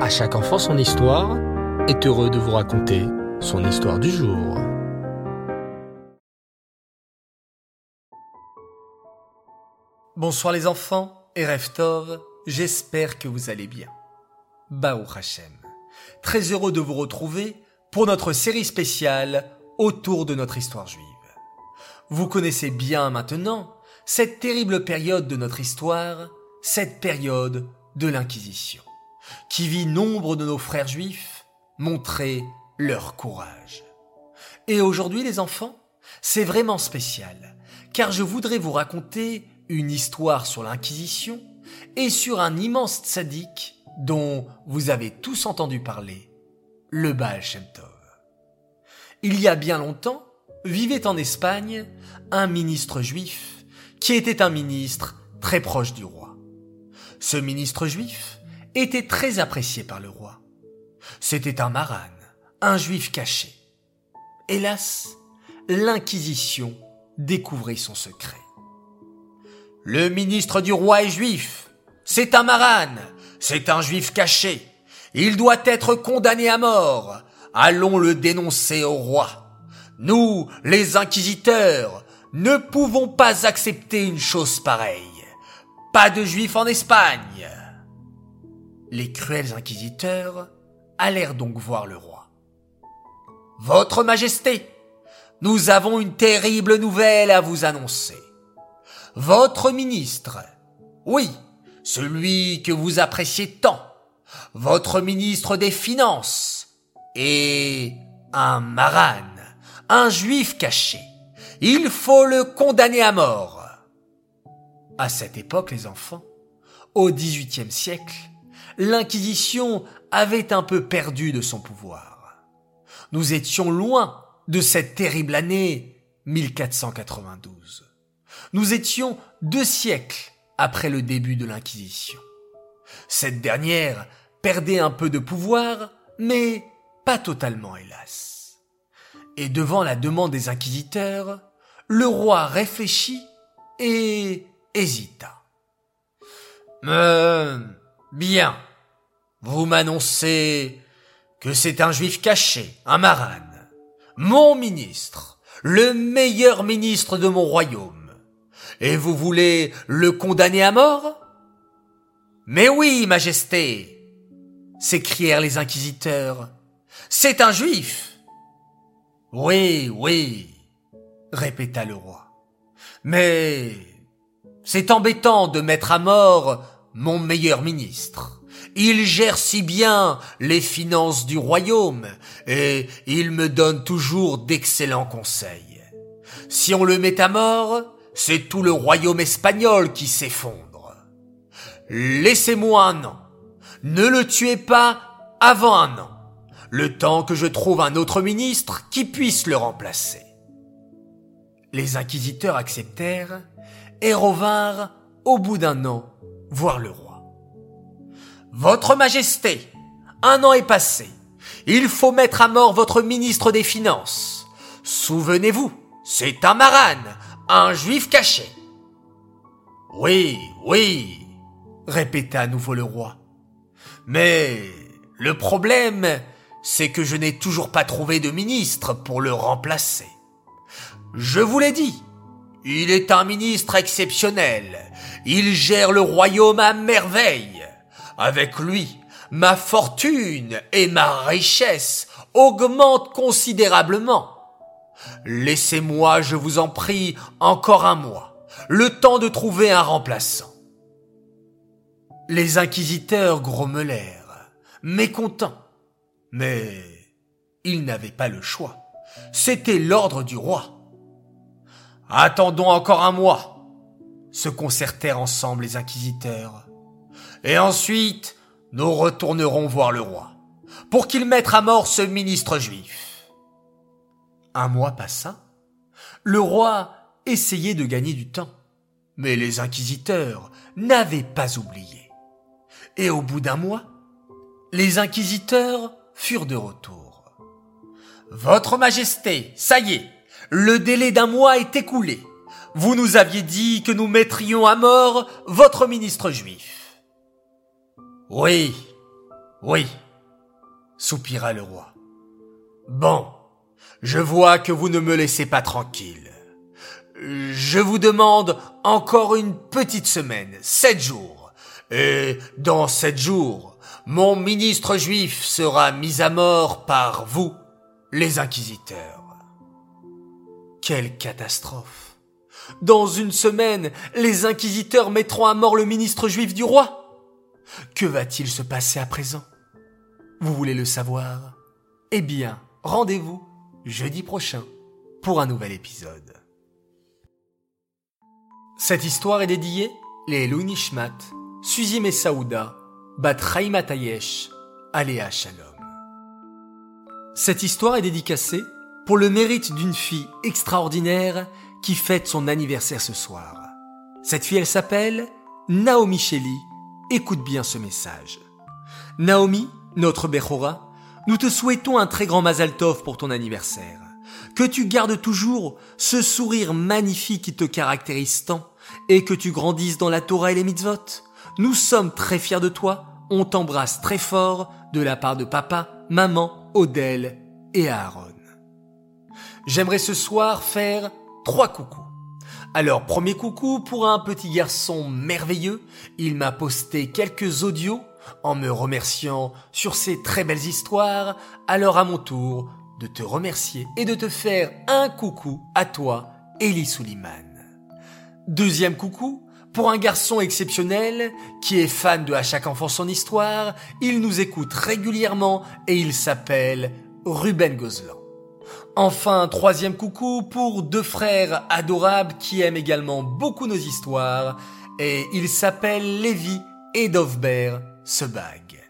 À chaque enfant son histoire est heureux de vous raconter son histoire du jour. Bonsoir les enfants et Reftov, j'espère que vous allez bien. Baou Hachem, très heureux de vous retrouver pour notre série spéciale autour de notre histoire juive. Vous connaissez bien maintenant cette terrible période de notre histoire, cette période de l'Inquisition qui vit nombre de nos frères juifs montrer leur courage. Et aujourd'hui les enfants, c'est vraiment spécial, car je voudrais vous raconter une histoire sur l'Inquisition et sur un immense tzaddik dont vous avez tous entendu parler, le Baal Shem Tov. Il y a bien longtemps, vivait en Espagne un ministre juif qui était un ministre très proche du roi. Ce ministre juif était très apprécié par le roi. C'était un marane, un juif caché. Hélas, l'Inquisition découvrit son secret. Le ministre du roi est juif. C'est un marane. C'est un juif caché. Il doit être condamné à mort. Allons le dénoncer au roi. Nous, les inquisiteurs, ne pouvons pas accepter une chose pareille. Pas de juifs en Espagne. Les cruels inquisiteurs allèrent donc voir le roi. Votre Majesté, nous avons une terrible nouvelle à vous annoncer. Votre ministre, oui, celui que vous appréciez tant, votre ministre des Finances, est un marane, un juif caché. Il faut le condamner à mort. À cette époque, les enfants, au XVIIIe siècle, l'Inquisition avait un peu perdu de son pouvoir. Nous étions loin de cette terrible année 1492. Nous étions deux siècles après le début de l'Inquisition. Cette dernière perdait un peu de pouvoir, mais pas totalement, hélas. Et devant la demande des inquisiteurs, le roi réfléchit et hésita. Mais, bien, vous m'annoncez que c'est un juif caché, un marane, mon ministre, le meilleur ministre de mon royaume. Et vous voulez le condamner à mort? Mais oui, Majesté s'écrièrent les inquisiteurs. C'est un juif. Oui, oui, répéta le roi. Mais c'est embêtant de mettre à mort mon meilleur ministre. Il gère si bien les finances du royaume et il me donne toujours d'excellents conseils. Si on le met à mort, c'est tout le royaume espagnol qui s'effondre. Laissez-moi un an. Ne le tuez pas avant un an. Le temps que je trouve un autre ministre qui puisse le remplacer. Les inquisiteurs acceptèrent et revinrent au bout d'un an voir le roi. Votre Majesté, un an est passé. Il faut mettre à mort votre ministre des Finances. Souvenez-vous, c'est un marane, un juif caché. Oui, oui, répéta à nouveau le roi. Mais le problème, c'est que je n'ai toujours pas trouvé de ministre pour le remplacer. Je vous l'ai dit, il est un ministre exceptionnel. Il gère le royaume à merveille. Avec lui, ma fortune et ma richesse augmentent considérablement. Laissez-moi, je vous en prie, encore un mois, le temps de trouver un remplaçant. Les inquisiteurs grommelèrent, mécontents. Mais ils n'avaient pas le choix. C'était l'ordre du roi. Attendons encore un mois, se concertèrent ensemble les inquisiteurs. Et ensuite, nous retournerons voir le roi, pour qu'il mette à mort ce ministre juif. Un mois passa. Le roi essayait de gagner du temps, mais les inquisiteurs n'avaient pas oublié. Et au bout d'un mois, les inquisiteurs furent de retour. Votre Majesté, ça y est, le délai d'un mois est écoulé. Vous nous aviez dit que nous mettrions à mort votre ministre juif. Oui, Oui, soupira le roi. Bon, je vois que vous ne me laissez pas tranquille. Je vous demande encore une petite semaine, sept jours. Et dans sept jours, mon ministre juif sera mis à mort par vous, les inquisiteurs. Quelle catastrophe. Dans une semaine, les inquisiteurs mettront à mort le ministre juif du roi. Que va-t-il se passer à présent? Vous voulez le savoir? Eh bien, rendez-vous jeudi prochain pour un nouvel épisode. Cette histoire est dédiée les Nishmat, Suzim et Saouda, Bat Tayesh, Aléa Shalom. Cette histoire est dédicacée pour le mérite d'une fille extraordinaire qui fête son anniversaire ce soir. Cette fille, elle s'appelle Naomi Shelley. Écoute bien ce message. Naomi, notre Bechora, nous te souhaitons un très grand Mazal Tov pour ton anniversaire. Que tu gardes toujours ce sourire magnifique qui te caractérise tant et que tu grandisses dans la Torah et les mitzvot. Nous sommes très fiers de toi. On t'embrasse très fort de la part de papa, maman, Odelle et Aaron. J'aimerais ce soir faire trois coucous. Alors, premier coucou pour un petit garçon merveilleux. Il m'a posté quelques audios en me remerciant sur ces très belles histoires. Alors à mon tour, de te remercier et de te faire un coucou à toi, Elie Souliman. Deuxième coucou, pour un garçon exceptionnel qui est fan de À chaque enfant son histoire, il nous écoute régulièrement et il s'appelle Ruben Gozlan. Enfin, troisième coucou pour deux frères adorables qui aiment également beaucoup nos histoires et ils s'appellent Lévi et Dovber Sebag.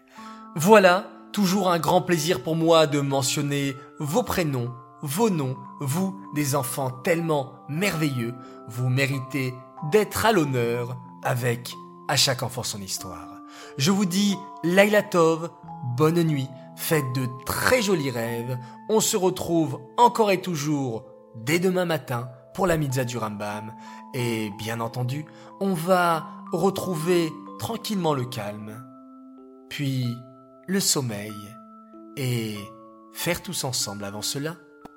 Voilà, toujours un grand plaisir pour moi de mentionner vos prénoms, vos noms, vous, des enfants tellement merveilleux, vous méritez d'être à l'honneur avec à chaque enfant son histoire. Je vous dis Laila Tov, bonne nuit, faites de très jolis rêves. On se retrouve encore et toujours dès demain matin pour la Mitzah du Rambam. Et bien entendu, on va retrouver tranquillement le calme, puis le sommeil, et faire tous ensemble avant cela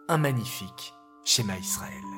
un magnifique schéma Israël.